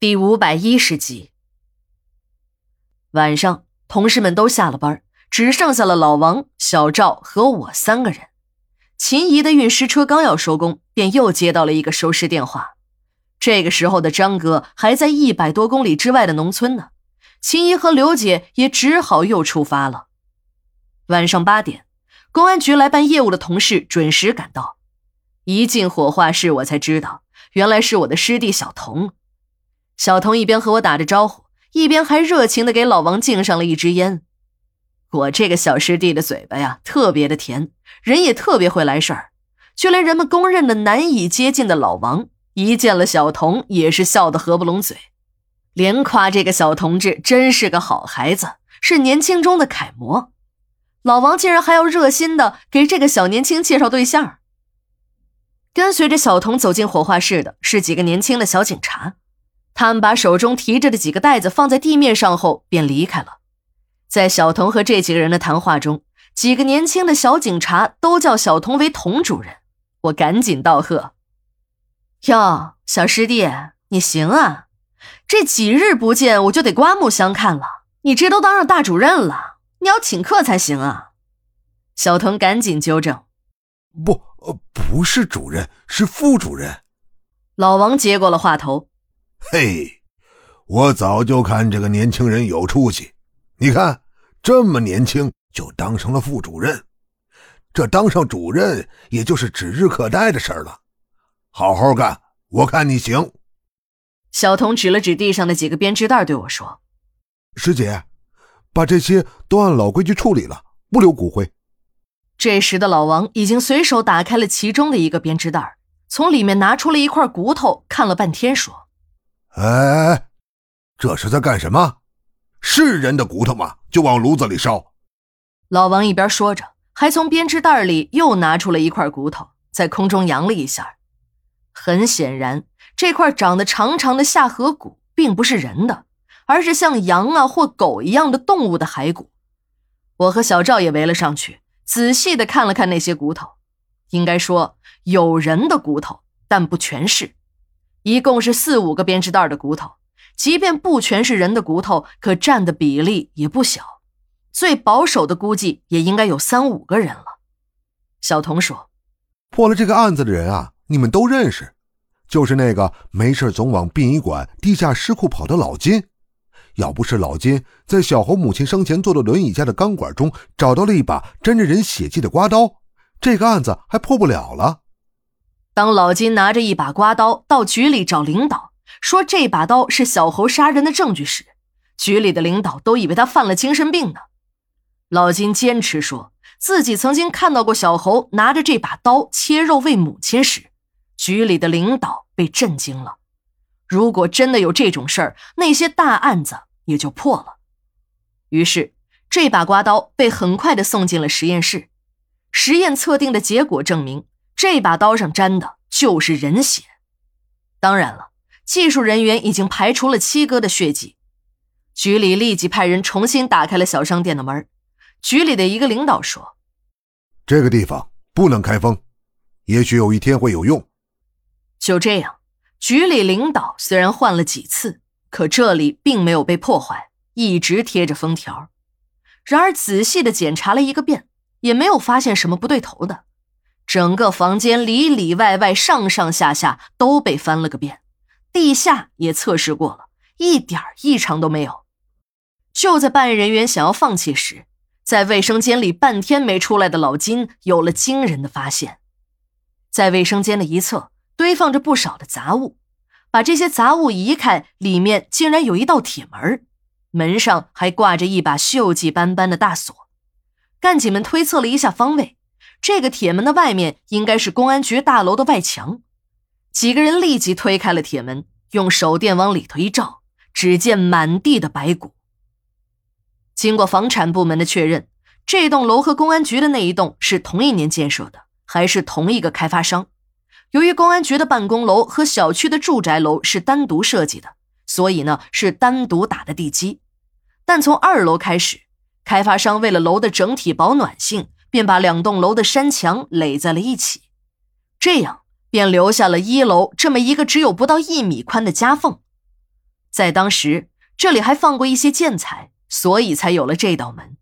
第五百一十集。晚上，同事们都下了班，只剩下了老王、小赵和我三个人。秦姨的运尸车刚要收工，便又接到了一个收尸电话。这个时候的张哥还在一百多公里之外的农村呢，秦姨和刘姐也只好又出发了。晚上八点，公安局来办业务的同事准时赶到。一进火化室，我才知道，原来是我的师弟小童。小童一边和我打着招呼，一边还热情的给老王敬上了一支烟。我这个小师弟的嘴巴呀，特别的甜，人也特别会来事儿。就连人们公认的难以接近的老王，一见了小童也是笑得合不拢嘴，连夸这个小同志真是个好孩子，是年轻中的楷模。老王竟然还要热心的给这个小年轻介绍对象。跟随着小童走进火化室的是几个年轻的小警察。他们把手中提着的几个袋子放在地面上后，便离开了。在小童和这几个人的谈话中，几个年轻的小警察都叫小童为童主任。我赶紧道贺：“哟，小师弟，你行啊！这几日不见，我就得刮目相看了。你这都当上大主任了，你要请客才行啊！”小童赶紧纠正：“不，不是主任，是副主任。”老王接过了话头。嘿，我早就看这个年轻人有出息。你看，这么年轻就当上了副主任，这当上主任也就是指日可待的事了。好好干，我看你行。小童指了指地上的几个编织袋，对我说：“师姐，把这些都按老规矩处理了，不留骨灰。”这时的老王已经随手打开了其中的一个编织袋，从里面拿出了一块骨头，看了半天，说。哎哎哎，这是在干什么？是人的骨头吗？就往炉子里烧。老王一边说着，还从编织袋里又拿出了一块骨头，在空中扬了一下。很显然，这块长得长长的下颌骨并不是人的，而是像羊啊或狗一样的动物的骸骨。我和小赵也围了上去，仔细的看了看那些骨头。应该说有人的骨头，但不全是。一共是四五个编织袋的骨头，即便不全是人的骨头，可占的比例也不小。最保守的估计也应该有三五个人了。小童说：“破了这个案子的人啊，你们都认识，就是那个没事总往殡仪馆地下尸库跑的老金。要不是老金在小侯母亲生前坐的轮椅下的钢管中找到了一把沾着人血迹的刮刀，这个案子还破不了了。”当老金拿着一把刮刀到局里找领导，说这把刀是小侯杀人的证据时，局里的领导都以为他犯了精神病呢。老金坚持说自己曾经看到过小侯拿着这把刀切肉喂母亲时，局里的领导被震惊了。如果真的有这种事儿，那些大案子也就破了。于是，这把刮刀被很快的送进了实验室，实验测定的结果证明。这把刀上沾的就是人血，当然了，技术人员已经排除了七哥的血迹。局里立即派人重新打开了小商店的门。局里的一个领导说：“这个地方不能开封，也许有一天会有用。”就这样，局里领导虽然换了几次，可这里并没有被破坏，一直贴着封条。然而仔细的检查了一个遍，也没有发现什么不对头的。整个房间里里外外、上上下下都被翻了个遍，地下也测试过了，一点异常都没有。就在办案人员想要放弃时，在卫生间里半天没出来的老金有了惊人的发现，在卫生间的一侧堆放着不少的杂物，把这些杂物移开，里面竟然有一道铁门，门上还挂着一把锈迹斑斑的大锁。干警们推测了一下方位。这个铁门的外面应该是公安局大楼的外墙，几个人立即推开了铁门，用手电往里头一照，只见满地的白骨。经过房产部门的确认，这栋楼和公安局的那一栋是同一年建设的，还是同一个开发商。由于公安局的办公楼和小区的住宅楼是单独设计的，所以呢是单独打的地基。但从二楼开始，开发商为了楼的整体保暖性。便把两栋楼的山墙垒在了一起，这样便留下了一楼这么一个只有不到一米宽的夹缝。在当时，这里还放过一些建材，所以才有了这道门。